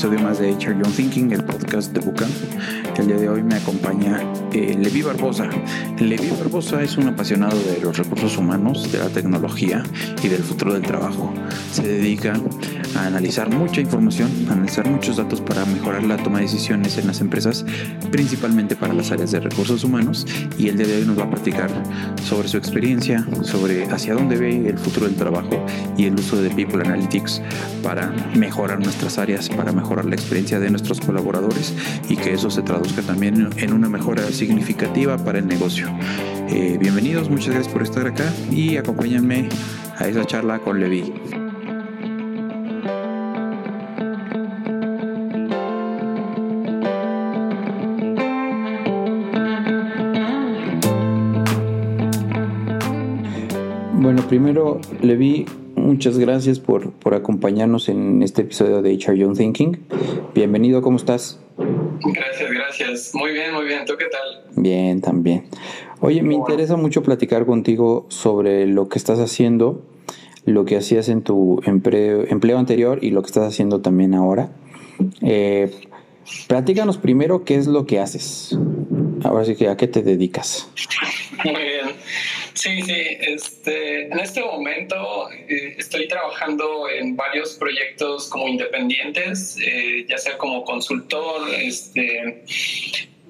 episodio más de HR Young Thinking, el podcast de Bucamp. El día de hoy me acompaña eh, Levi Barbosa. Levi Barbosa es un apasionado de los recursos humanos, de la tecnología y del futuro del trabajo. Se dedica analizar mucha información, analizar muchos datos para mejorar la toma de decisiones en las empresas, principalmente para las áreas de recursos humanos. Y el día de hoy nos va a platicar sobre su experiencia, sobre hacia dónde ve el futuro del trabajo y el uso de People Analytics para mejorar nuestras áreas, para mejorar la experiencia de nuestros colaboradores y que eso se traduzca también en una mejora significativa para el negocio. Eh, bienvenidos, muchas gracias por estar acá y acompáñenme a esa charla con Levi. Primero, Levi, muchas gracias por, por, acompañarnos en este episodio de HR Young Thinking. Bienvenido, ¿cómo estás? Gracias, gracias. Muy bien, muy bien. ¿Tú qué tal? Bien, también. Oye, me interesa mucho platicar contigo sobre lo que estás haciendo, lo que hacías en tu empleo, empleo anterior y lo que estás haciendo también ahora. Eh, platícanos primero qué es lo que haces. Ahora sí que a qué te dedicas. Muy bien. Sí, sí. Este, en este momento eh, estoy trabajando en varios proyectos como independientes, eh, ya sea como consultor, este,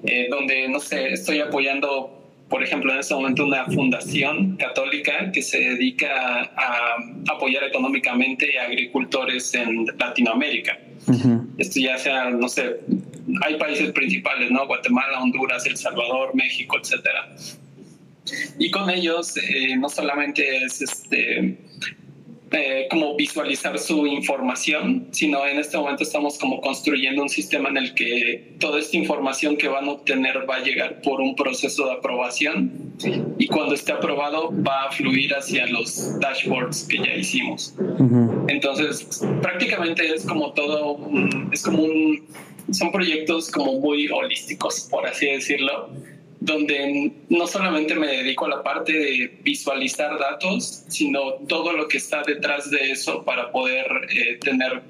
eh, donde, no sé, estoy apoyando por ejemplo, en este momento una fundación católica que se dedica a apoyar económicamente a agricultores en Latinoamérica. Esto ya sea, no sé, hay países principales, ¿no? Guatemala, Honduras, El Salvador, México, etcétera. Y con ellos eh, no solamente es este, eh, como visualizar su información, sino en este momento estamos como construyendo un sistema en el que toda esta información que van a obtener va a llegar por un proceso de aprobación. Y cuando esté aprobado va a fluir hacia los dashboards que ya hicimos. Entonces, prácticamente es como todo, es como un, son proyectos como muy holísticos, por así decirlo donde no solamente me dedico a la parte de visualizar datos, sino todo lo que está detrás de eso para poder eh, tener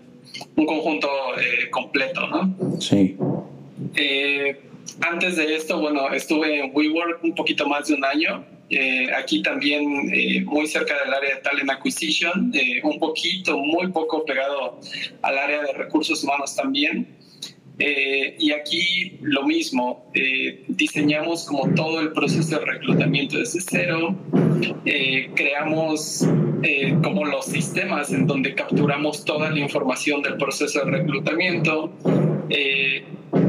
un conjunto eh, completo, ¿no? Sí. Eh, antes de esto, bueno, estuve en WeWork un poquito más de un año. aquí también muy cerca del área de Talent Acquisition, un poquito, muy poco pegado al área de recursos humanos también. Eh, y aquí lo mismo, eh, diseñamos como todo el proceso de reclutamiento desde cero, eh, creamos como los sistemas en donde capturamos toda la información del proceso de reclutamiento,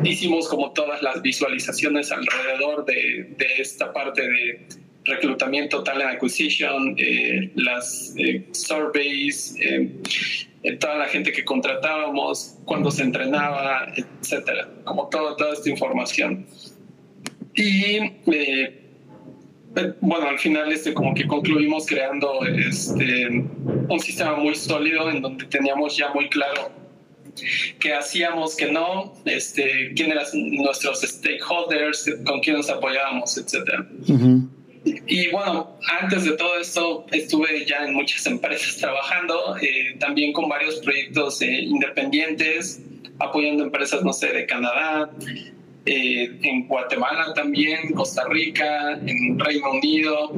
hicimos como todas las visualizaciones alrededor de, de esta parte de reclutamiento, talent acquisition, las surveys, toda la gente que contratábamos, cuando se entrenaba, etcétera, como todo, toda esta información. Y eh, eh, bueno, al final este, como que concluimos creando este, un sistema muy sólido en donde teníamos ya muy claro qué hacíamos, qué no, este, quién eran nuestros stakeholders, con quién nos apoyábamos, etcétera. Y bueno, antes de todo esto estuve ya en muchas empresas trabajando, eh, también con varios proyectos eh, independientes, apoyando empresas, no sé, de Canadá, eh, en Guatemala también, Costa Rica, en Reino Unido,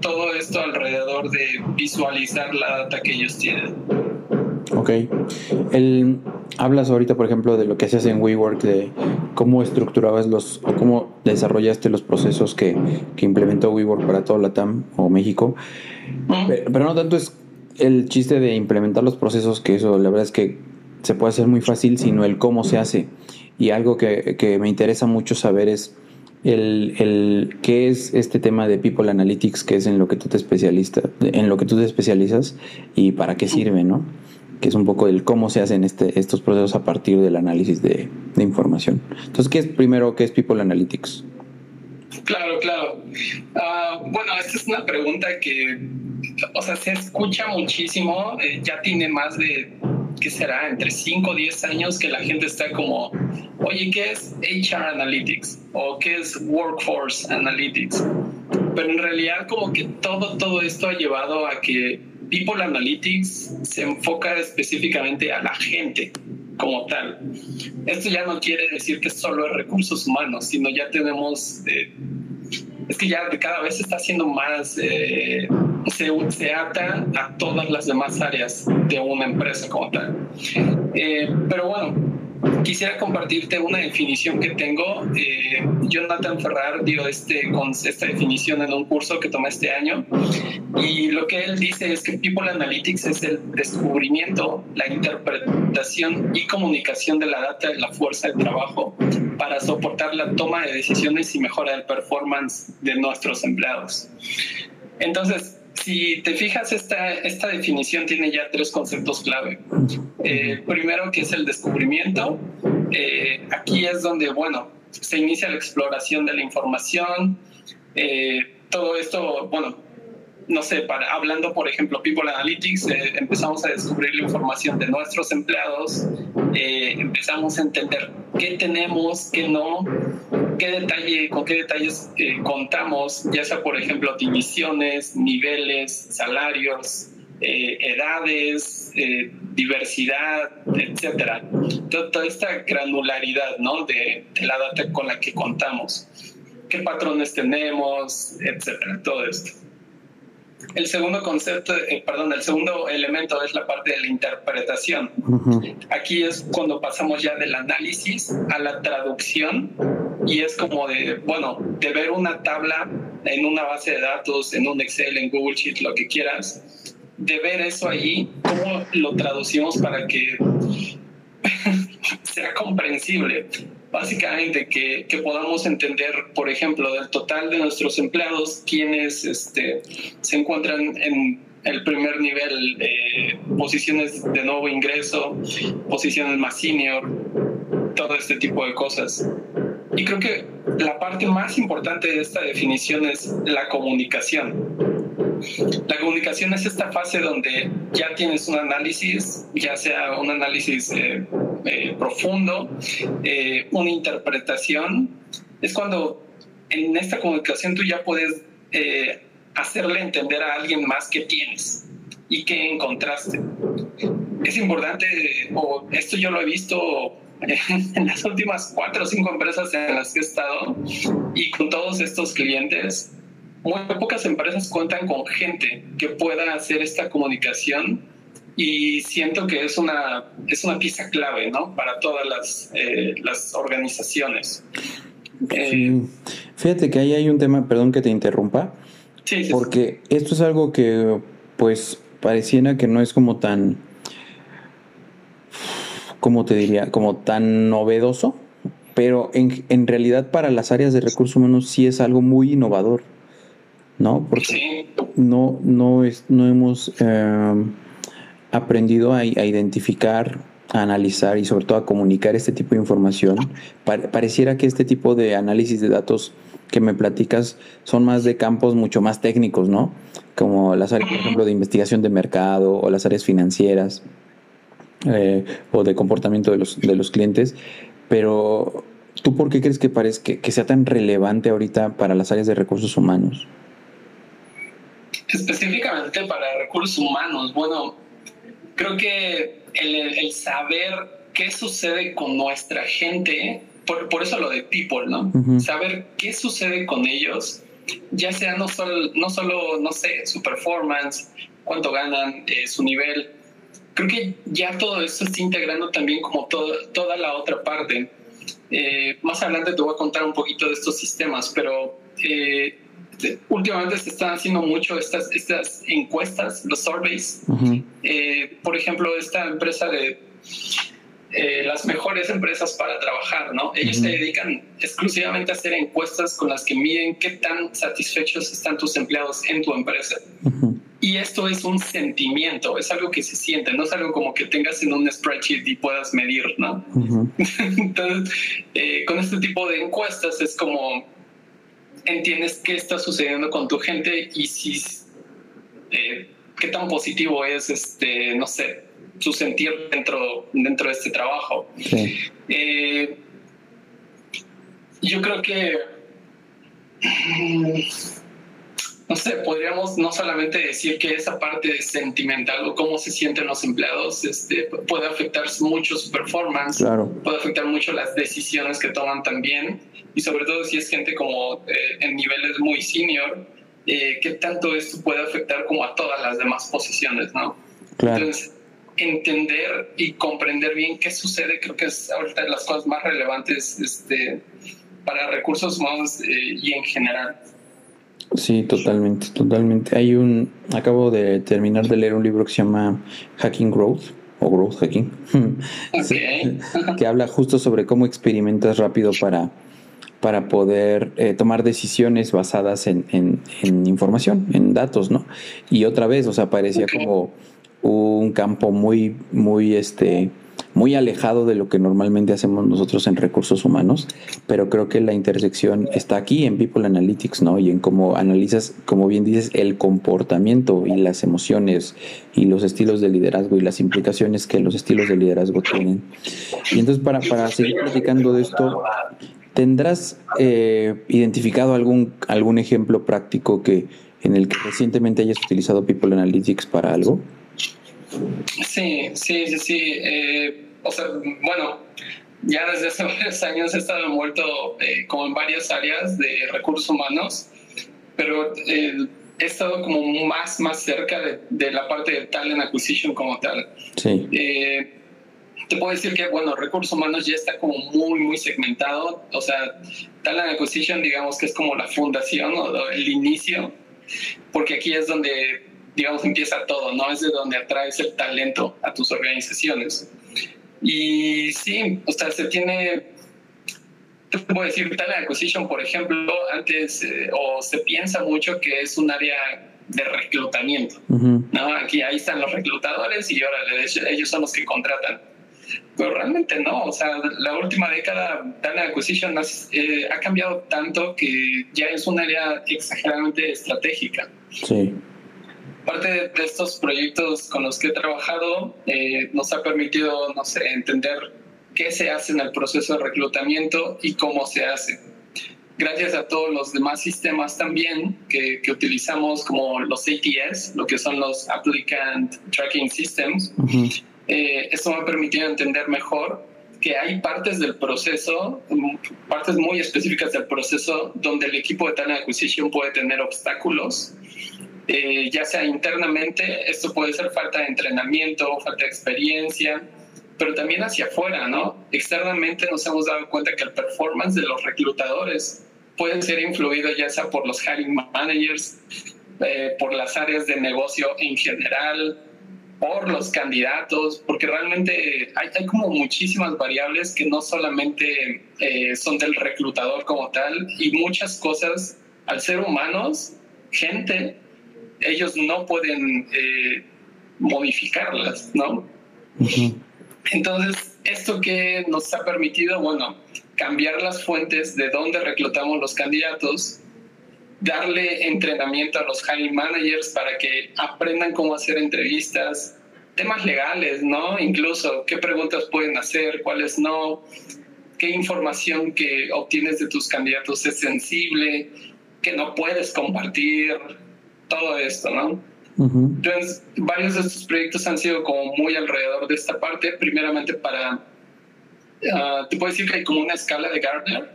todo esto alrededor de visualizar la data que ellos tienen. Ok. El, hablas ahorita, por ejemplo, de lo que hacías en WeWork, de cómo estructurabas los, o cómo desarrollaste los procesos que, que implementó WeWork para todo Latam o México. Pero, no tanto es el chiste de implementar los procesos, que eso la verdad es que se puede hacer muy fácil, sino el cómo se hace. Y algo que, que me interesa mucho saber es el, el, qué es este tema de People Analytics, que es en lo que tú te especialistas, en lo que tú te especializas y para qué sirve, ¿no? Que es un poco el cómo se hacen este, estos procesos a partir del análisis de, información. Entonces, ¿qué es primero, qué es People Analytics? Claro, claro. Ah, bueno, esta es una pregunta que, o sea, se escucha muchísimo, eh, ya tiene más de, ¿qué será? Entre 5 o 10 años que la gente está como, oye, ¿qué es HR Analytics? ¿O qué es Workforce Analytics? Pero en realidad como que todo, todo esto ha llevado a que People Analytics se enfoca específicamente a la gente como tal. Esto ya no quiere decir que solo es recursos humanos, sino ya tenemos, eh, es que ya cada vez se está haciendo más, eh, se, se, ata a todas las demás áreas de una empresa como tal. Eh, pero bueno, quisiera compartirte una definición que tengo. Eh, Jonathan Ferrar dio este, con esta definición en un curso que tomé este año y lo que él dice es que People Analytics es el descubrimiento, la interpretación y comunicación de la data de la fuerza de trabajo para soportar la toma de decisiones y mejora del performance de nuestros empleados. Entonces, si te fijas, esta, esta definición tiene ya tres conceptos clave. Eh, primero, que es el descubrimiento. Eh, aquí es donde, bueno, se inicia la exploración de la información. Eh, todo esto, bueno, no sé, para, hablando por ejemplo People Analytics, eh, empezamos a descubrir la información de nuestros empleados, eh, empezamos a entender qué tenemos, qué no, qué detalle, con qué detalles eh, contamos, ya sea por ejemplo divisiones, niveles, salarios, edades, diversidad, etcétera. Toda, esta granularidad ¿no? de, de la data con la que contamos, qué patrones tenemos, etcétera, todo esto. El segundo concepto, eh, perdón, el segundo elemento es la parte de la interpretación. Aquí es cuando pasamos ya del análisis a la traducción y es como de, bueno, de ver una tabla en una base de datos, en un Excel, en Google Sheet, lo que quieras, de ver eso ahí, cómo lo traducimos para que sea comprensible básicamente que, que, podamos entender, por ejemplo, del total de nuestros empleados, quienes este, se encuentran en el primer nivel, eh, posiciones de nuevo ingreso, posiciones más senior, todo este tipo de cosas. Y creo que la parte más importante de esta definición es la comunicación. La comunicación es esta fase donde ya tienes un análisis, ya sea un análisis eh, eh, profundo, eh, una interpretación. Es cuando en esta comunicación tú ya puedes hacerle entender a alguien más qué tienes y qué encontraste. Es importante, o esto yo lo he visto en las últimas cuatro o cinco empresas en las que he estado y con todos estos clientes, muy pocas empresas cuentan con gente que pueda hacer esta comunicación y siento que es una, es una pieza clave ¿no? para todas las, eh, las organizaciones. Eh, Fíjate que ahí hay un tema, perdón que te interrumpa, sí, porque esto es algo que pues pareciera que no es como tan, ¿cómo te diría? Como tan novedoso, pero en, en realidad para las áreas de recursos humanos sí es algo muy innovador. ¿No? Porque no, no, es, no hemos em, aprendido a, identificar, a analizar y sobre todo a comunicar este tipo de información. pareciera que este tipo de análisis de datos que me platicas son más de campos mucho más técnicos, ¿no? Como las áreas, por ejemplo, de investigación de mercado o las áreas financieras eh, o de comportamiento de los, de los clientes. Pero, ¿tú por qué crees que, parece que sea tan relevante ahorita para las áreas de recursos humanos? Específicamente para recursos humanos, bueno, creo que el, saber qué sucede con nuestra gente, por, eso lo de people, ¿no? Saber qué sucede con ellos, ya sea no solo, no, solo, no sé, su performance, cuánto ganan, eh, su nivel. Creo que ya todo eso está integrando también como toda la otra parte. Eh, más adelante te voy a contar un poquito de estos sistemas, pero eh, últimamente se están haciendo mucho estas, estas encuestas, los surveys. Eh, por ejemplo, esta empresa de eh, las mejores empresas para trabajar, ¿no? Ellos se dedican exclusivamente a hacer encuestas con las que miden qué tan satisfechos están tus empleados en tu empresa. Y esto es un sentimiento, es algo que se siente, no es algo como que tengas en un spreadsheet y puedas medir, ¿no? Entonces, eh, con este tipo de encuestas es como entiendes qué está sucediendo con tu gente y si eh, qué tan positivo es este no sé su sentir dentro dentro de este trabajo. Eh, yo creo que no sé, podríamos no solamente decir que esa parte sentimental o cómo se sienten los empleados este, puede afectar mucho su performance, puede afectar mucho las decisiones que toman también, y sobre todo si es gente como eh, en niveles muy senior, eh, qué tanto esto puede afectar como a todas las demás posiciones, ¿no? Entonces, entender y comprender bien qué sucede, creo que es ahorita de las cosas más relevantes este, para recursos humanos eh, y en general. Sí, totalmente, totalmente. Hay un, acabo de terminar de leer un libro que se llama Hacking Growth o Growth Hacking, que habla justo sobre cómo experimentas rápido para, para poder eh, tomar decisiones basadas en, en, información, en datos, ¿no? Y otra vez, o sea, parecía como un campo muy, muy, este, muy alejado de lo que normalmente hacemos nosotros en recursos humanos, pero creo que la intersección está aquí en People Analytics, ¿no? Y en cómo analizas, como bien dices, el comportamiento y las emociones y los estilos de liderazgo y las implicaciones que los estilos de liderazgo tienen. Y entonces, para, para seguir platicando de esto, ¿tendrás eh, identificado algún, algún ejemplo práctico que en el que recientemente hayas utilizado People Analytics para algo? Sí, sí, sí, sí. Eh, o sea, bueno, ya desde hace varios años he estado envuelto eh, como en varias áreas de recursos humanos, pero eh, he estado como más, más cerca de, la parte de talent acquisition como tal. Sí. te puedo decir que, bueno, recursos humanos ya está como muy, muy segmentado. O sea, talent acquisition, digamos que es como la fundación o el inicio, porque aquí es donde digamos, empieza todo, ¿no? Es de donde atraes el talento a tus organizaciones. Y sí, o sea, se tiene, te puedo decir, talent acquisition, por ejemplo, antes, eh, o se piensa mucho que es un área de reclutamiento, ¿no? Aquí, ahí están los reclutadores y ahora ellos son los que contratan. Pero realmente no, o sea, la última década Talent Acquisition eh, ha cambiado tanto que ya es un área exageradamente estratégica. Sí. Parte de estos proyectos con los que he trabajado eh, nos ha permitido, no sé, entender qué se hace en el proceso de reclutamiento y cómo se hace. Gracias a todos los demás sistemas también que, que utilizamos, como los ATS, lo que son los Applicant Tracking Systems, eh, esto me ha permitido entender mejor que hay partes del proceso, partes muy específicas del proceso, donde el equipo de talent acquisition puede tener obstáculos eh, ya sea internamente, esto puede ser falta de entrenamiento, falta de experiencia, pero también hacia afuera, ¿no? Externamente nos hemos dado cuenta que el performance de los reclutadores puede ser influido ya sea por los hiring managers, eh, por las áreas de negocio en general, por los candidatos, porque realmente hay, hay como muchísimas variables que no solamente eh, son del reclutador como tal y muchas cosas al ser humanos, gente, ellos no pueden eh, modificarlas, ¿no? Entonces, esto que nos ha permitido, bueno, cambiar las fuentes de dónde reclutamos los candidatos, darle entrenamiento a los hiring managers para que aprendan cómo hacer entrevistas, temas legales, ¿no? Incluso qué preguntas pueden hacer, cuáles no, qué información que obtienes de tus candidatos es sensible, que no puedes compartir, todo esto, ¿no? Entonces, varios de estos proyectos han sido como muy alrededor de esta parte, primeramente para, uh, te puedo decir que hay como una escala de Gardner,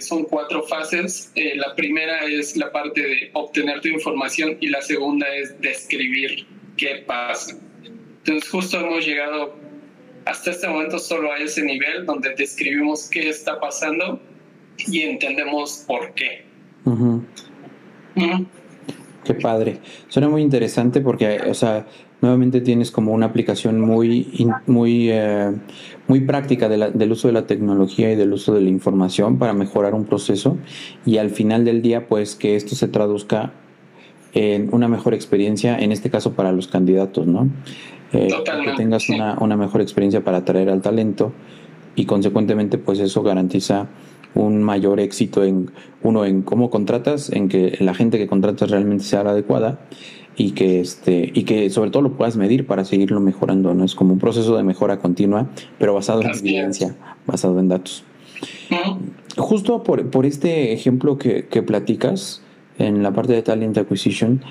son cuatro fases. Eh, la primera es la parte de obtener tu información y la segunda es describir qué pasa. Entonces, justo hemos llegado hasta este momento solo a ese nivel donde describimos qué está pasando y entendemos por qué. Qué padre. Suena muy interesante porque, o sea, nuevamente tienes como una aplicación muy, muy, eh, muy práctica del uso de la tecnología y del uso de la información para mejorar un proceso y al final del día, pues que esto se traduzca en una mejor experiencia, en este caso para los candidatos, ¿no? Eh, que tengas una, una mejor experiencia para atraer al talento y consecuentemente, pues eso garantiza un mayor éxito en uno en cómo contratas, en que la gente que contratas realmente sea la adecuada y que este y que sobre todo lo puedas medir para seguirlo mejorando, no es como un proceso de mejora continua, pero basado en evidencia, basado en datos. Justo por, por, este ejemplo que, que platicas, en la parte de Talent Acquisition,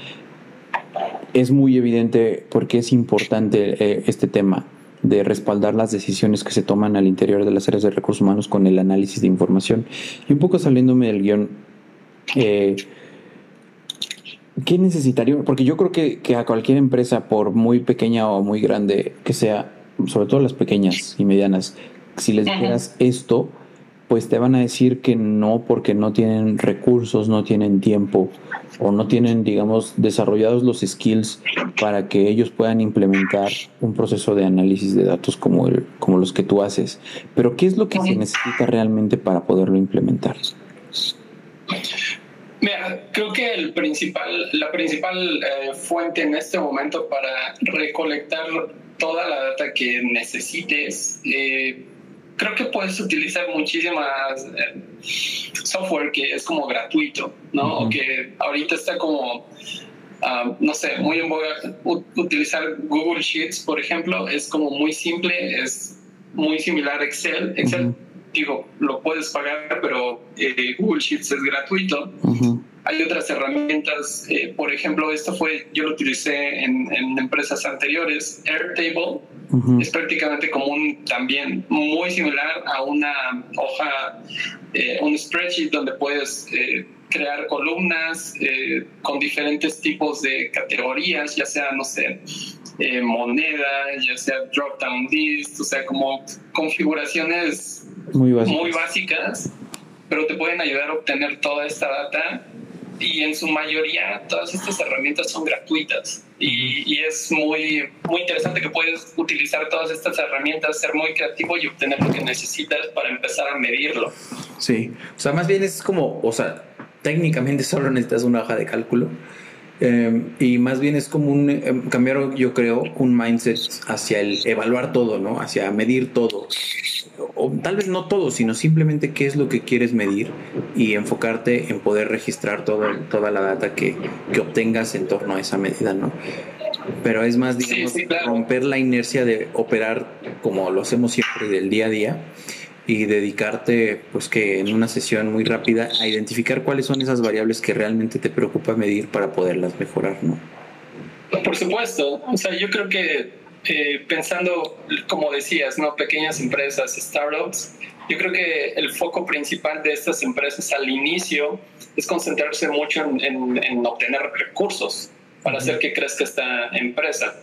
es muy evidente porque es importante eh, este tema de respaldar las decisiones que se toman al interior de las áreas de recursos humanos con el análisis de información. Y un poco saliéndome del guion, eh, ¿qué necesitaría? Porque yo creo que, que, a cualquier empresa, por muy pequeña o muy grande que sea, sobre todo las pequeñas y medianas, si les dijeras esto, pues te van a decir que no porque no tienen recursos, no tienen tiempo o no tienen, digamos, desarrollados los skills para que ellos puedan implementar un proceso de análisis de datos como, el, como los que tú haces. Pero ¿qué es lo que se necesita realmente para poderlo implementar? Mira, creo que el principal, la principal eh, fuente en este momento para recolectar toda la data que necesites eh, creo que puedes utilizar muchísimas eh, software que es como gratuito, ¿no? O que ahorita está como, ah, no sé, muy en boga. utilizar Google Sheets, por ejemplo, es como muy simple, es muy similar a Excel. Excel, digo, lo puedes pagar, pero eh, Google Sheets es gratuito. Hay otras herramientas, eh, por ejemplo, esto fue, yo lo utilicé en, en empresas anteriores, Airtable, es prácticamente como un también muy similar a una hoja, eh, un spreadsheet donde puedes eh, crear columnas eh, con diferentes tipos de categorías, ya sea, no sé, moneda, ya sea drop down list, o sea, como configuraciones muy muy básicas, pero te pueden ayudar a obtener toda esta data y en su mayoría todas estas herramientas son gratuitas y, es muy, muy interesante que puedes utilizar todas estas herramientas, ser muy creativo y obtener lo que necesitas para empezar a medirlo. Sí, o sea, más bien es como, o sea, técnicamente solo necesitas una hoja de cálculo Em, y más bien es como un em, cambiar, yo creo, un mindset hacia el evaluar todo, ¿no? Hacia medir todo. O tal vez no todo, sino simplemente qué es lo que quieres medir y enfocarte en poder registrar todo, toda la data que, que obtengas en torno a esa medida, ¿no? Pero es más, digamos, romper la inercia de operar como lo hacemos siempre del día a día y dedicarte, pues que en una sesión muy rápida, a identificar cuáles son esas variables que realmente te preocupa medir para poderlas mejorar, ¿no? Por supuesto, o sea, yo creo que eh, pensando, como decías, ¿no? Pequeñas empresas, startups, yo creo que el foco principal de estas empresas al inicio es concentrarse mucho en, en obtener recursos para hacer que crezca esta empresa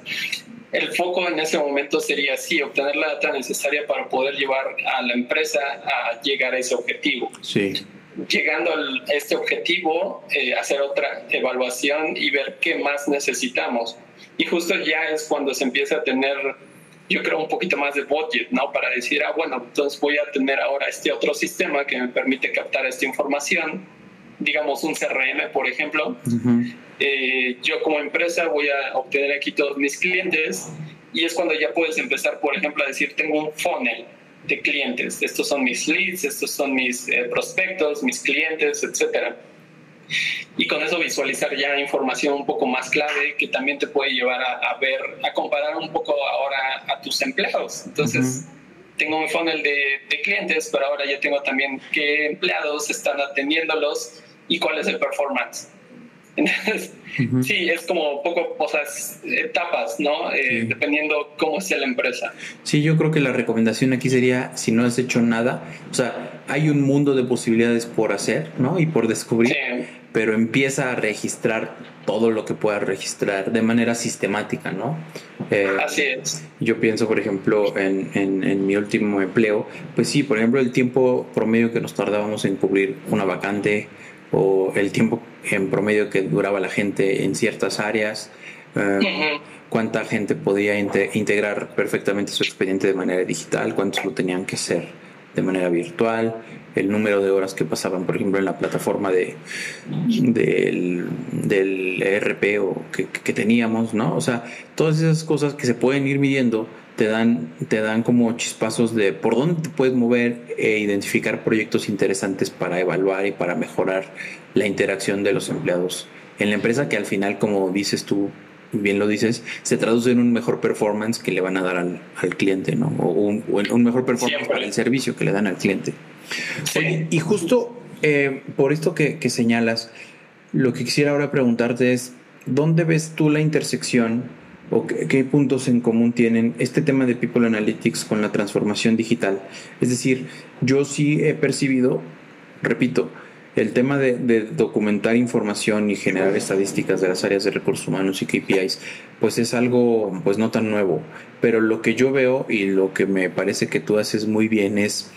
el foco en ese momento sería sí, obtener la data necesaria para poder llevar a la empresa a llegar a ese objetivo. Sí. Llegando a este objetivo, eh, hacer otra evaluación y ver qué más necesitamos. Y justo ya es cuando se empieza a tener, yo creo, un poquito más de budget, ¿no? Para decir, ah, bueno, entonces voy a tener ahora este otro sistema que me permite captar esta información, digamos un CRM, por ejemplo. Eh, yo como empresa voy a obtener aquí todos mis clientes y es cuando ya puedes empezar, por ejemplo, a decir, tengo un funnel de clientes, estos son mis leads, estos son mis eh, prospectos, mis clientes, etcétera. Y con eso visualizar ya información un poco más clave que también te puede llevar a, ver, a comparar un poco ahora a tus empleados. Entonces, tengo un funnel de, de, clientes, pero ahora ya tengo también qué empleados están atendiéndolos y cuál es el performance. sí, es como poco, o sea, etapas, ¿no? Eh, dependiendo cómo sea la empresa. Sí, yo creo que la recomendación aquí sería, si no has hecho nada, o sea, hay un mundo de posibilidades por hacer, ¿no? Y por descubrir, pero empieza a registrar todo lo que puedas registrar de manera sistemática, ¿no? Eh, Así es. Yo pienso, por ejemplo, en, en, en, mi último empleo, pues sí, por ejemplo, el tiempo promedio que nos tardábamos en cubrir una vacante, o el tiempo en promedio que duraba la gente en ciertas áreas, eh, cuánta gente podía integrar perfectamente su expediente de manera digital, cuántos lo tenían que hacer de manera virtual, el número de horas que pasaban, por ejemplo, en la plataforma de, del, del ERP o que, que, teníamos, ¿no? O sea, todas esas cosas que se pueden ir midiendo te dan, te dan como chispazos de por dónde te puedes mover e identificar proyectos interesantes para evaluar y para mejorar la interacción de los empleados en la empresa que al final, como dices tú, bien lo dices, se traduce en un mejor performance que le van a dar al, al cliente, ¿no? O un, un mejor performance para el servicio que le dan al cliente. y justo eh, por esto que, que señalas, lo que quisiera ahora preguntarte es, ¿dónde ves tú la intersección o qué, puntos en común tienen este tema de People Analytics con la transformación digital? Es decir, yo sí he percibido, repito, el tema de, documentar información y generar estadísticas de las áreas de recursos humanos y KPIs, pues es algo pues no tan nuevo. Pero lo que yo veo y lo que me parece que tú haces muy bien es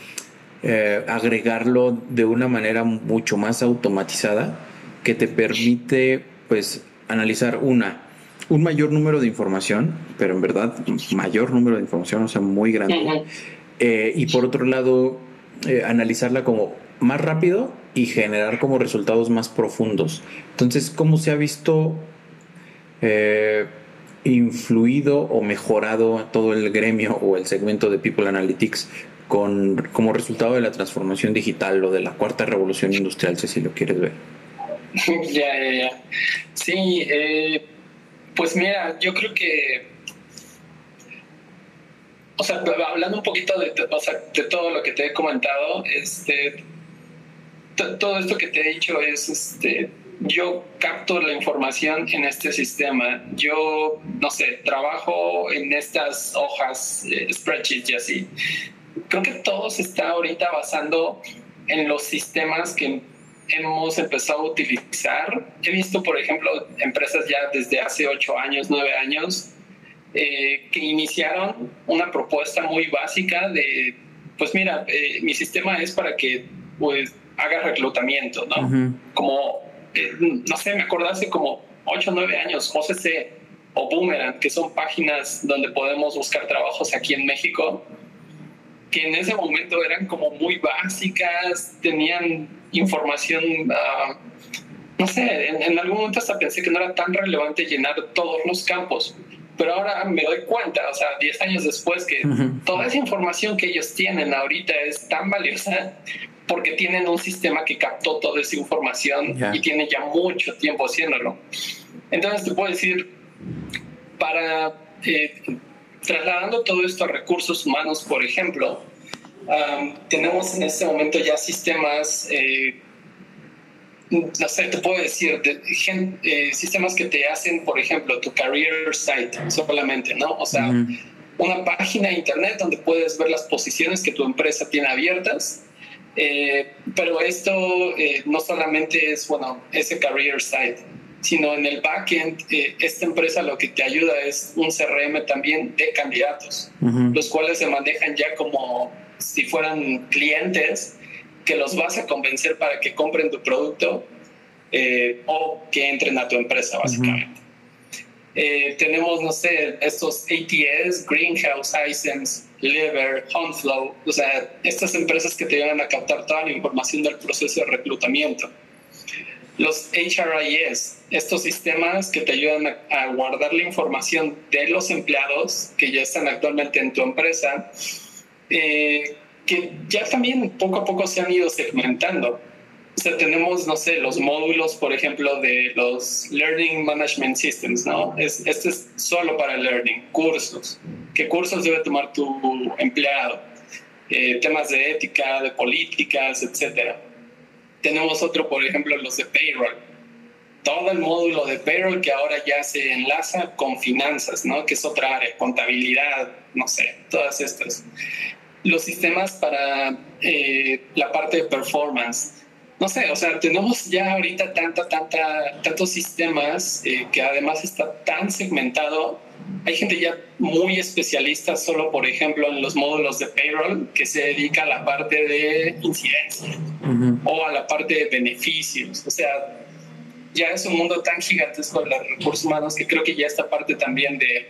eh, agregarlo de una manera mucho más automatizada que te permite pues analizar una un mayor número de información, pero en verdad mayor número de información, o sea, muy grande. Eh, y por otro lado, eh, analizarla como más rápido y generar como resultados más profundos. Entonces, ¿cómo se ha visto eh, influido o mejorado todo el gremio o el segmento de People Analytics con, como resultado de la transformación digital o de la cuarta revolución industrial, si lo quieres ver? Ya, ya, ya. Sí, eh, pues mira, yo creo que o sea, hablando un poquito de, de todo lo que te he comentado, este, todo esto que te he dicho es, este, yo capto la información en este sistema. Yo, no sé, trabajo en estas hojas, eh, spreadsheets y así. Creo que todo se está ahorita basando en los sistemas que hemos empezado a utilizar. He visto, por ejemplo, empresas ya desde hace ocho años, nueve años, eh, que iniciaron una propuesta muy básica de, pues mira, eh, mi sistema es para que pues haga reclutamiento, ¿no? Como, eh, no sé, me acuerdo hace como 8 o 9 años, OCC o Boomerang, que son páginas donde podemos buscar trabajos aquí en México, que en ese momento eran como muy básicas, tenían información, uh, no sé, en, algún momento hasta pensé que no era tan relevante llenar todos los campos, pero ahora me doy cuenta, o sea, 10 años después, que toda esa información que ellos tienen ahorita es tan valiosa porque tienen un sistema que captó toda esa información y tiene ya mucho tiempo haciéndolo. Entonces te puedo decir, para eh, trasladando todo esto a recursos humanos, por ejemplo, tenemos en este momento ya sistemas, eh, no sé, te puedo decir, eh, sistemas que te hacen, por ejemplo, tu career site solamente, ¿no? O sea, una página de internet donde puedes ver las posiciones que tu empresa tiene abiertas eh, pero esto eh, no solamente es, bueno, ese career site, sino en el backend, eh, esta empresa lo que te ayuda es un CRM también de candidatos, los cuales se manejan ya como si fueran clientes que los vas a convencer para que compren tu producto o que entren a tu empresa, básicamente. Eh, tenemos, no sé, estos ATS, Greenhouse, Hisense, Lever, Huntflow, o sea, estas empresas que te ayudan a captar toda la información del proceso de reclutamiento. Los HRIS, estos sistemas que te ayudan a, guardar la información de los empleados que ya están actualmente en tu empresa, eh, que ya también poco a poco se han ido segmentando o sea, tenemos, no sé, los módulos, por ejemplo, de los Learning Management Systems, ¿no? Es, este es solo para learning, cursos. ¿Qué cursos debe tomar tu empleado? Eh, temas de ética, de políticas, etcétera. Tenemos otro, por ejemplo, los de payroll. Todo el módulo de payroll que ahora ya se enlaza con finanzas, ¿no? Que es otra área, contabilidad, no sé, todas estas. Los sistemas para eh, la parte de performance no sé, o sea, tenemos ya ahorita tanta, tanta, tantos sistemas eh, que además está tan segmentado. Hay gente ya muy especialista solo, por ejemplo, en los módulos de payroll que se dedica a la parte de incidencia o a la parte de beneficios. O sea, ya es un mundo tan gigantesco de los recursos humanos que creo que ya esta parte también de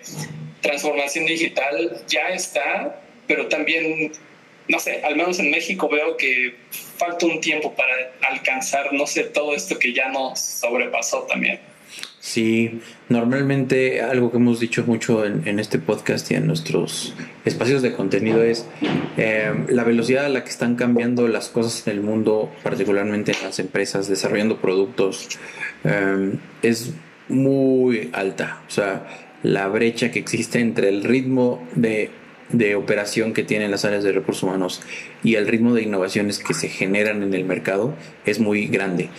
transformación digital ya está, pero también no sé, al menos en México veo que falta un tiempo para alcanzar, no sé, todo esto que ya nos sobrepasó también. Sí, normalmente algo que hemos dicho mucho en, este podcast y en nuestros espacios de contenido es eh, la velocidad a la que están cambiando las cosas en el mundo, particularmente en las empresas desarrollando productos, eh, es muy alta. O sea, la brecha que existe entre el ritmo de de operación que tienen las áreas de recursos humanos y el ritmo de innovaciones que se generan en el mercado es muy grande.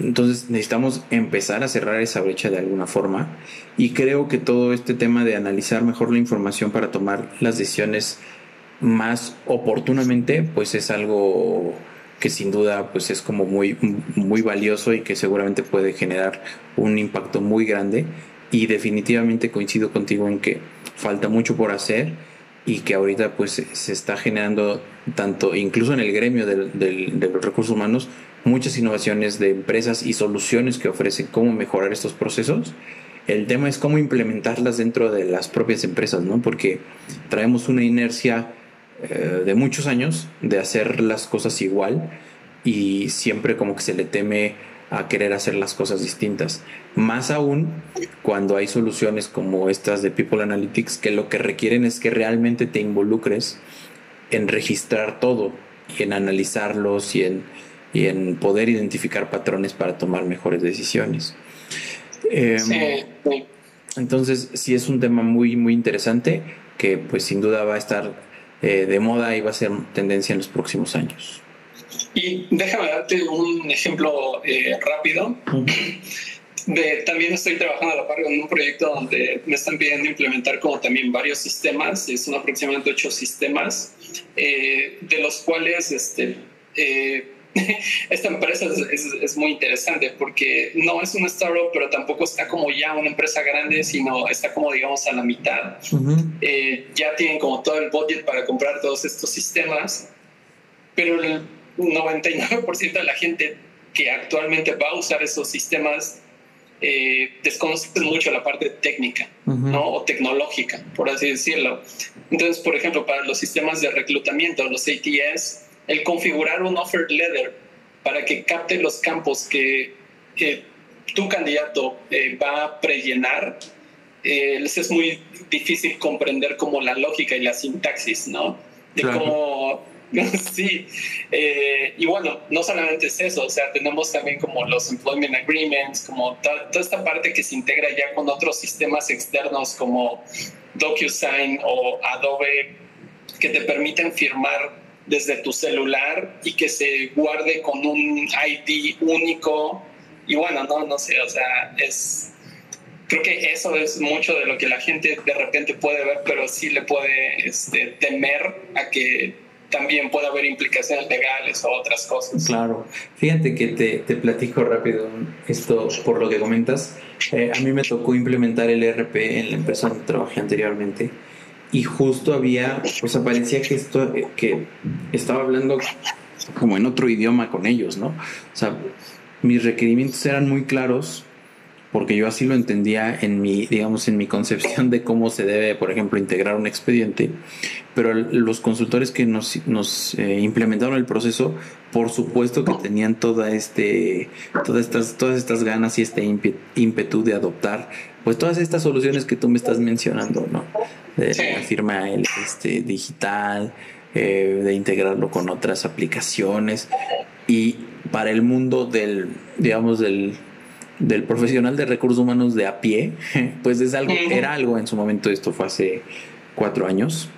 entonces necesitamos empezar a cerrar esa brecha de alguna forma y creo que todo este tema de analizar mejor la información para tomar las decisiones más oportunamente pues es algo que sin duda pues es como muy, muy valioso y que seguramente puede generar un impacto muy grande y definitivamente coincido contigo en que falta mucho por hacer y que ahorita pues se está generando tanto incluso en el gremio de los recursos humanos muchas innovaciones de empresas y soluciones que ofrecen cómo mejorar estos procesos. El tema es cómo implementarlas dentro de las propias empresas, ¿no? Porque traemos una inercia eh, de muchos años de hacer las cosas igual y siempre como que se le teme a querer hacer las cosas distintas. Más aún cuando hay soluciones como estas de People Analytics que lo que requieren es que realmente te involucres en registrar todo y en analizarlos y en, y en poder identificar patrones para tomar mejores decisiones. Em, entonces, sí es un tema muy, muy interesante que pues sin duda va a estar eh, de moda y va a ser tendencia en los próximos años. Y déjame darte un ejemplo eh, rápido. De, también estoy trabajando a la par con un proyecto donde me están pidiendo implementar como también varios sistemas, son aproximadamente ocho sistemas, eh, de los cuales este, eh, esta empresa es, muy interesante porque no es una startup, pero tampoco está como ya una empresa grande, sino está como digamos a la mitad. ya tienen como todo el budget para comprar todos estos sistemas, pero el 99% de la gente que actualmente va a usar esos sistemas eh, desconoce mucho la parte técnica ¿no? o tecnológica, por así decirlo. Entonces, por ejemplo, para los sistemas de reclutamiento, los ATS, el configurar un offer letter para que capte los campos que, tu candidato eh, va a prellenar, eh, les es muy difícil comprender como la lógica y la sintaxis, ¿no? De cómo sí, eh, y bueno, no solamente es eso, o sea, tenemos también como los employment agreements, como toda, esta parte que se integra ya con otros sistemas externos como DocuSign o Adobe, que te permiten firmar desde tu celular y que se guarde con un ID único. Y bueno, no, no sé, o sea, es, creo que eso es mucho de lo que la gente de repente puede ver, pero sí le puede este, temer a que también puede haber implicaciones legales o otras cosas. Claro, fíjate que te, te platico rápido esto por lo que comentas. Eh, a mí me tocó implementar el ERP en la empresa donde trabajé anteriormente y justo había, pues aparecía que esto, eh, que estaba hablando como en otro idioma con ellos, ¿no? O sea, mis requerimientos eran muy claros porque yo así lo entendía en mi, digamos, en mi concepción de cómo se debe, por ejemplo, integrar un expediente, pero los consultores que nos, nos eh, implementaron el proceso, por supuesto que tenían toda este, todas estas, todas estas ganas y este ímpetu de adoptar, pues todas estas soluciones que tú me estás mencionando, ¿no? De la firma este, digital, eh, de integrarlo con otras aplicaciones. Y para el mundo del, digamos, del del profesional de recursos humanos de a pie, pues es algo, era algo en su momento, esto fue hace cuatro años,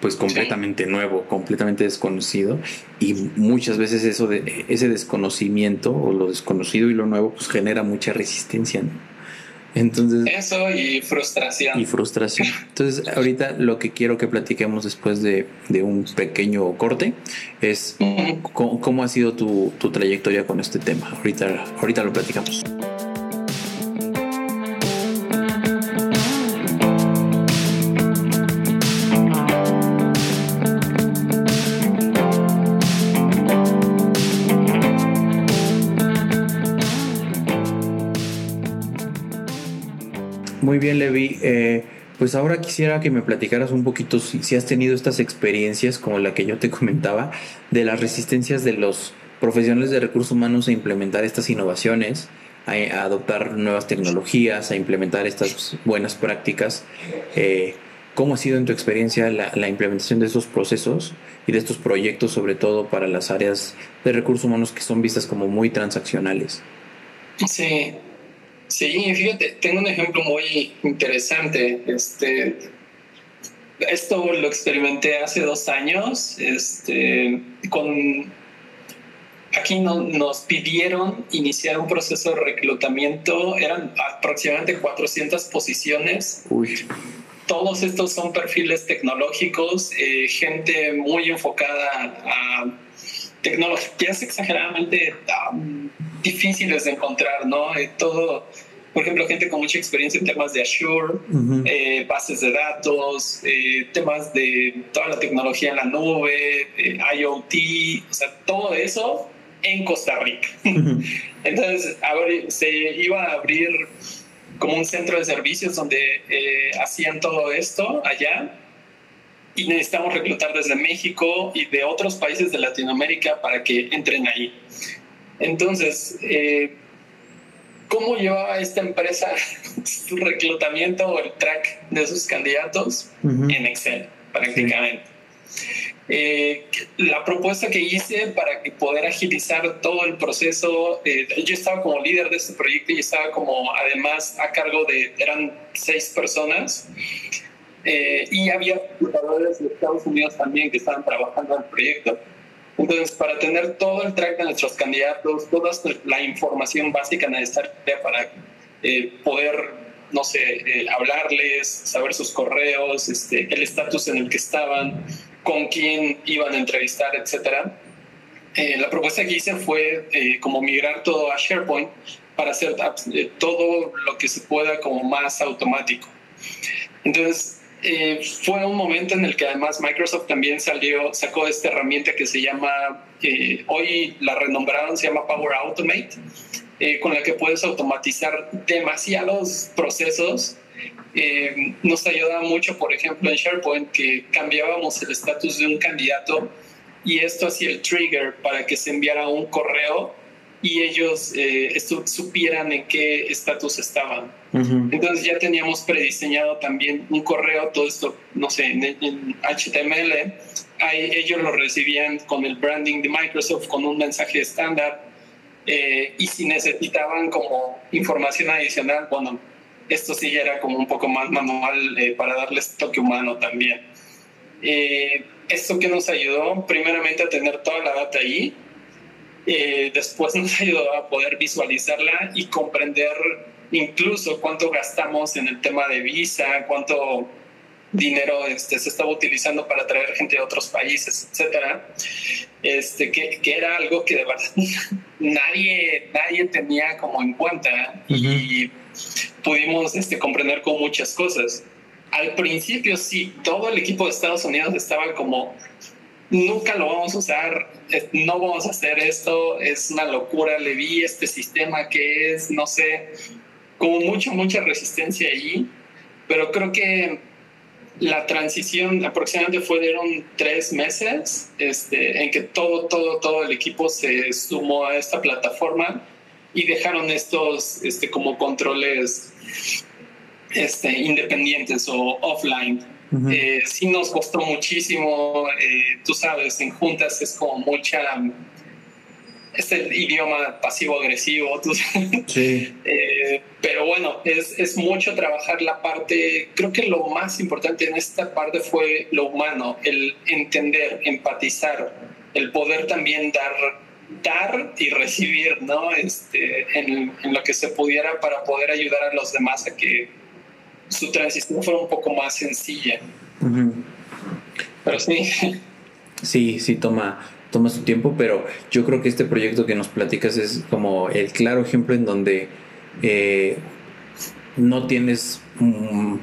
pues completamente nuevo, completamente desconocido y muchas veces eso de ese desconocimiento o lo desconocido y lo nuevo pues genera mucha resistencia. Entonces, Eso y frustración. Y frustración. Entonces, ahorita lo que quiero que platiquemos después de, un pequeño corte es cómo, ha sido tu, tu, trayectoria con este tema. Ahorita, ahorita lo platicamos. Muy bien, Levi. Eh, pues ahora quisiera que me platicaras un poquito si, has tenido estas experiencias como la que yo te comentaba de las resistencias de los profesionales de recursos humanos a implementar estas innovaciones, a, adoptar nuevas tecnologías, a implementar estas buenas prácticas. Eh, ¿Cómo ha sido en tu experiencia la, la, implementación de estos procesos y de estos proyectos, sobre todo para las áreas de recursos humanos que son vistas como muy transaccionales? Sí, Sí, fíjate, tengo un ejemplo muy interesante. Este, esto lo experimenté hace dos años, este, con aquí no, nos pidieron iniciar un proceso de reclutamiento, eran aproximadamente 400 posiciones. Todos estos son perfiles tecnológicos, eh, gente muy enfocada a tecnologías exageradamente um, difíciles de encontrar, ¿no? Eh, todo por ejemplo, gente con mucha experiencia en temas de Azure, eh, bases de datos, eh, temas de toda la tecnología en la nube, eh, IoT, o sea, todo eso en Costa Rica. Entonces, se iba a abrir como un centro de servicios donde hacían todo esto allá y necesitamos reclutar desde México y de otros países de Latinoamérica para que entren ahí. Entonces, ¿Cómo llevaba esta empresa su reclutamiento o el track de sus candidatos? En Excel, prácticamente. Eh, la propuesta que hice para poder agilizar todo el proceso, eh, yo estaba como líder de este proyecto y estaba como además a cargo de, eran seis personas eh, y había reclutadores de Estados Unidos también que estaban trabajando en el proyecto. Entonces, para tener todo el track de nuestros candidatos, toda la información básica necesaria para eh, poder, no sé, eh, hablarles, saber sus correos, este, el estatus en el que estaban, con quién iban a entrevistar, etcétera. Eh, la propuesta que hice fue como migrar todo a SharePoint para hacer todo lo que se pueda como más automático. Entonces, eh, fue un momento en el que además Microsoft también salió, sacó esta herramienta que se llama, eh, hoy la renombraron, se llama Power Automate, eh, con la que puedes automatizar demasiados procesos. nos ayudaba mucho, por ejemplo, en SharePoint, que cambiábamos el estatus de un candidato y esto hacía el trigger para que se enviara un correo y ellos eh, supieran en qué estatus estaban. Entonces ya teníamos prediseñado también un correo, todo esto, no sé, en, HTML. Ahí ellos lo recibían con el branding de Microsoft, con un mensaje estándar. Eh, y si necesitaban como información adicional, bueno, esto sí era como un poco más manual eh, para darles toque humano también. esto que nos ayudó primeramente a tener toda la data ahí, eh, después nos ayudó a poder visualizarla y comprender incluso cuánto gastamos en el tema de visa, cuánto dinero este, se estaba utilizando para traer gente de otros países, etcétera, este, que, que, era algo que de verdad nadie, nadie tenía como en cuenta y pudimos este, comprender con muchas cosas. Al principio sí, todo el equipo de Estados Unidos estaba como nunca lo vamos a usar, no vamos a hacer esto, es una locura, le vi este sistema que es, no sé, como mucha, mucha resistencia allí, pero creo que la transición aproximadamente fueron tres meses este, en que todo, todo, todo el equipo se sumó a esta plataforma y dejaron estos este, como controles este, independientes o offline eh, sí nos costó muchísimo, eh, tú sabes, en juntas es como mucha, es el idioma pasivo-agresivo, sí. Eh, pero bueno, es, es mucho trabajar la parte, creo que lo más importante en esta parte fue lo humano, el entender, empatizar, el poder también dar dar y recibir, ¿no? Este, en, en, lo que se pudiera para poder ayudar a los demás a que su transición fue un poco más sencilla. Pero sí. Sí, sí, toma, toma su tiempo, pero yo creo que este proyecto que nos platicas es como el claro ejemplo en donde eh, no tienes, mm,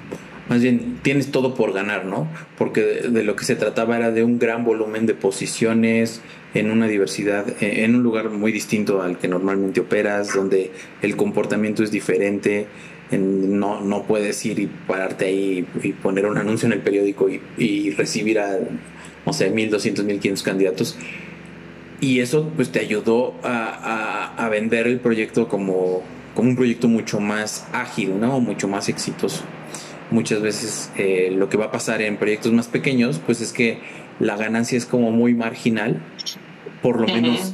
más bien tienes todo por ganar, ¿no? Porque de, lo que se trataba era de un gran volumen de posiciones en una diversidad, eh, en un lugar muy distinto al que normalmente operas, donde el comportamiento es diferente no, no puedes ir y pararte ahí y poner un anuncio en el periódico y, recibir a, no sé, 1200, 1500 candidatos. Y eso pues te ayudó a, vender el proyecto como, como un proyecto mucho más ágil, ¿no? Mucho más exitoso. Muchas veces eh, lo que va a pasar en proyectos más pequeños pues es que la ganancia es como muy marginal, por lo menos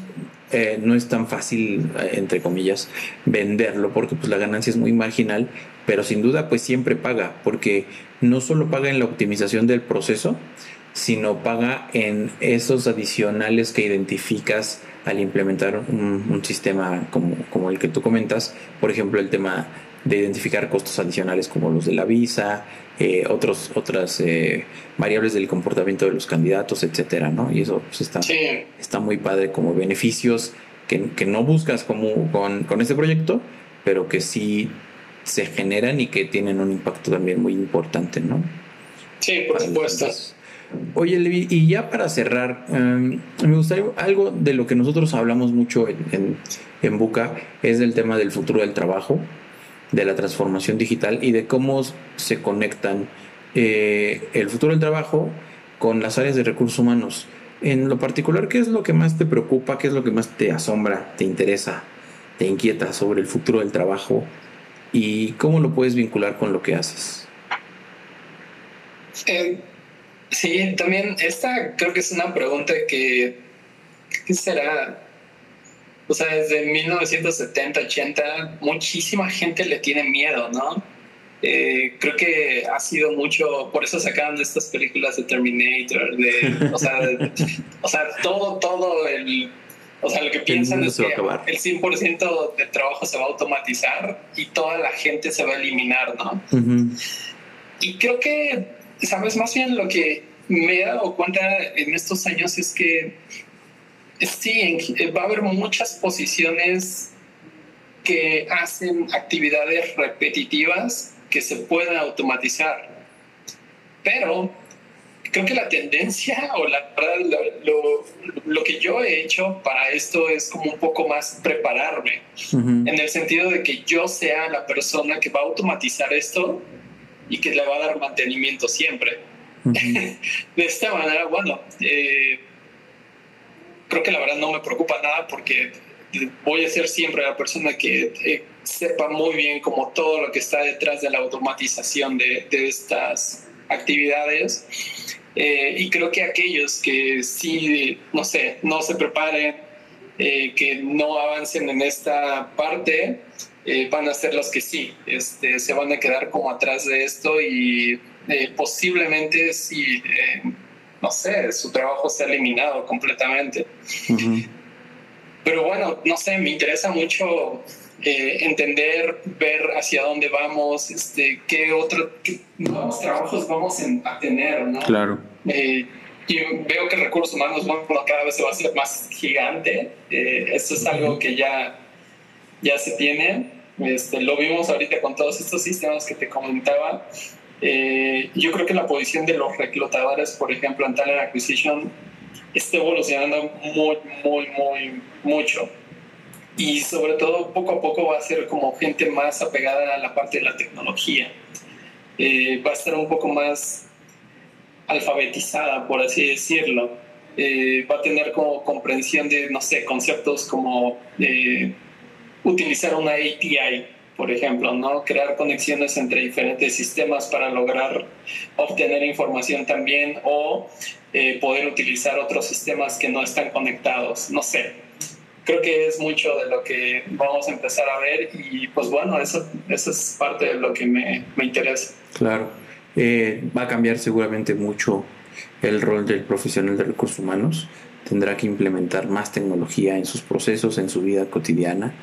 eh, no es tan fácil, eh, entre comillas, venderlo porque pues la ganancia es muy marginal pero sin duda pues siempre paga, porque no solo paga en la optimización del proceso, sino paga en esos adicionales que identificas al implementar un, sistema como, como, el que tú comentas, por ejemplo el tema de identificar costos adicionales como los de la visa, eh, otros, otras eh, variables del comportamiento de los candidatos, etcétera, ¿no? Y eso pues, está, está muy padre como beneficios que, que no buscas como con, con este proyecto, pero que sí se generan y que tienen un impacto también muy importante, ¿no? Sí, por supuesto. Oye, Levi, y ya para cerrar, em, me gustaría algo de lo que nosotros hablamos mucho en, en, Buca, es el tema del futuro del trabajo, de la transformación digital y de cómo se conectan eh, el futuro del trabajo con las áreas de recursos humanos. En lo particular, ¿qué es lo que más te preocupa? ¿Qué es lo que más te asombra, te interesa, te inquieta sobre el futuro del trabajo? ¿Y cómo lo puedes vincular con lo que haces? Eh, sí, también esta creo que es una pregunta que, ¿qué será? O sea, desde 1970, 80, muchísima gente le tiene miedo, ¿no? Eh, creo que ha sido mucho, por eso sacaron estas películas de Terminator, de, o, sea, o sea, todo, todo el, o sea, lo que piensan es que el 100% del trabajo se va a automatizar y toda la gente se va a eliminar, ¿no? Y creo que, sabes, más bien lo que me he dado cuenta en estos años es que sí, va a haber muchas posiciones que hacen actividades repetitivas que se pueden automatizar. Pero creo que la tendencia o la lo, lo, que yo he hecho para esto es como un poco más prepararme, en el sentido de que yo sea la persona que va a automatizar esto y que le va a dar mantenimiento siempre. de esta manera, bueno, eh, creo que la verdad no me preocupa nada porque voy a ser siempre la persona que eh, sepa muy bien como todo lo que está detrás de la automatización de, de estas actividades. Eh, y creo que aquellos que sí, no sé, no se preparen, eh, que no avancen en esta parte, van a ser los que sí, este, se van a quedar como atrás de esto y posiblemente si, no sé, su trabajo sea eliminado completamente. Pero bueno, no sé, me interesa mucho eh, entender, ver hacia dónde vamos, este, qué otros nuevos trabajos vamos a tener, ¿no? Claro. Eh, y veo que recursos humanos bueno, cada vez se va a hacer más gigante. Eh, esto es algo que ya, ya se tiene. Este, lo vimos ahorita con todos estos sistemas que te comentaba. Yo creo que la posición de los reclutadores, por ejemplo, en Talent Acquisition, está evolucionando muy, muy, muy, mucho. Y sobre todo, poco a poco va a ser como gente más apegada a la parte de la tecnología. Eh, va a estar un poco más alfabetizada, por así decirlo. Eh, va a tener como comprensión de, no sé, conceptos como eh, utilizar una API, por ejemplo, ¿no? Crear conexiones entre diferentes sistemas para lograr obtener información también o eh, poder utilizar otros sistemas que no están conectados. No sé, creo que es mucho de lo que vamos a empezar a ver y pues bueno, eso, eso es parte de lo que me, me interesa. Claro, eh, va a cambiar seguramente mucho el rol del profesional de recursos humanos. Tendrá que implementar más tecnología en sus procesos, en su vida cotidiana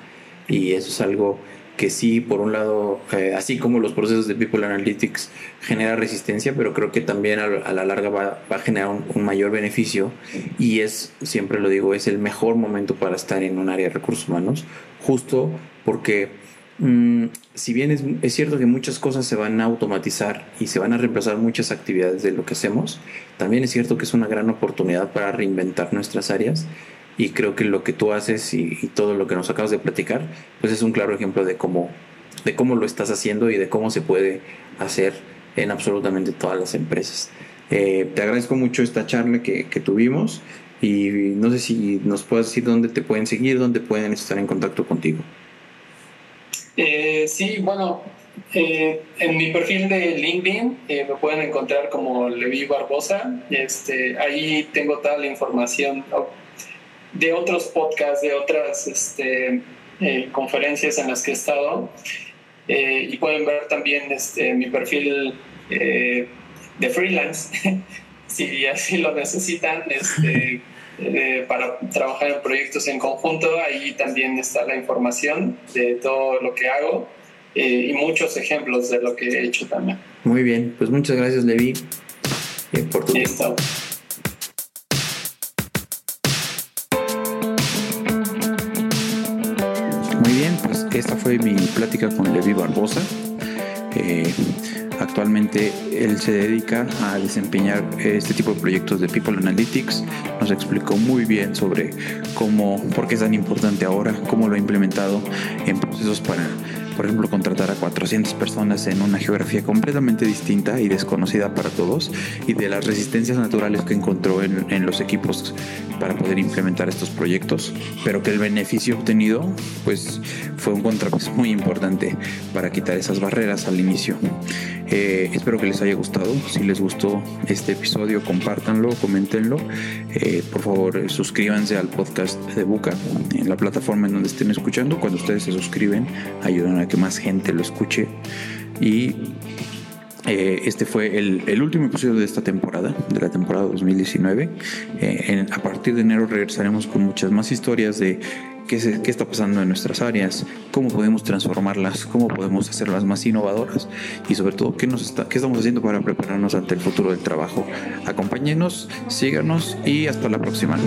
y eso es algo que sí, por un lado, eh, así como los procesos de People Analytics genera resistencia, pero creo que también a, la larga va, a generar un, mayor beneficio y es, siempre lo digo, es el mejor momento para estar en un área de recursos humanos, justo porque mm, si bien es, es cierto que muchas cosas se van a automatizar y se van a reemplazar muchas actividades de lo que hacemos, también es cierto que es una gran oportunidad para reinventar nuestras áreas y creo que lo que tú haces y, todo lo que nos acabas de platicar, pues es un claro ejemplo de cómo, de cómo lo estás haciendo y de cómo se puede hacer en absolutamente todas las empresas. Eh, te agradezco mucho esta charla que, tuvimos y no sé si nos puedes decir dónde te pueden seguir, dónde pueden estar en contacto contigo. Eh, sí, bueno, eh, en mi perfil de LinkedIn me pueden encontrar como Levi Barbosa. Este, ahí tengo toda la información de otros podcasts, de otras este, eh, conferencias en las que he estado. y pueden ver también este, mi perfil de freelance, si así lo necesitan. Este, Eh, para trabajar en proyectos en conjunto. Ahí también está la información de todo lo que hago eh, y muchos ejemplos de lo que he hecho también. Muy bien, pues muchas gracias Levi eh, por tu Listo. Esta fue mi plática con Levi Barbosa. Actualmente él se dedica a desempeñar este tipo de proyectos de People Analytics. Nos explicó muy bien sobre cómo, por qué es tan importante ahora, cómo lo ha implementado en procesos para por ejemplo, contratar a 400 personas en una geografía completamente distinta y desconocida para todos y de las resistencias naturales que encontró en, los equipos para poder implementar estos proyectos, pero que el beneficio obtenido pues fue un contrapeso muy importante para quitar esas barreras al inicio. Eh, espero que les haya gustado. Si les gustó este episodio, compártanlo, coméntenlo. Eh, por favor, suscríbanse al podcast de Buca en la plataforma en donde estén escuchando. Cuando ustedes se suscriben, ayudan a que más gente lo escuche. Y eh, este fue el, último episodio de esta temporada, de la temporada 2019. Eh, a partir de enero regresaremos con muchas más historias de qué, qué, está pasando en nuestras áreas, cómo podemos transformarlas, cómo podemos hacerlas más innovadoras y sobre todo qué, nos está, qué estamos haciendo para prepararnos ante el futuro del trabajo. Acompáñenos, síganos y hasta la próxima.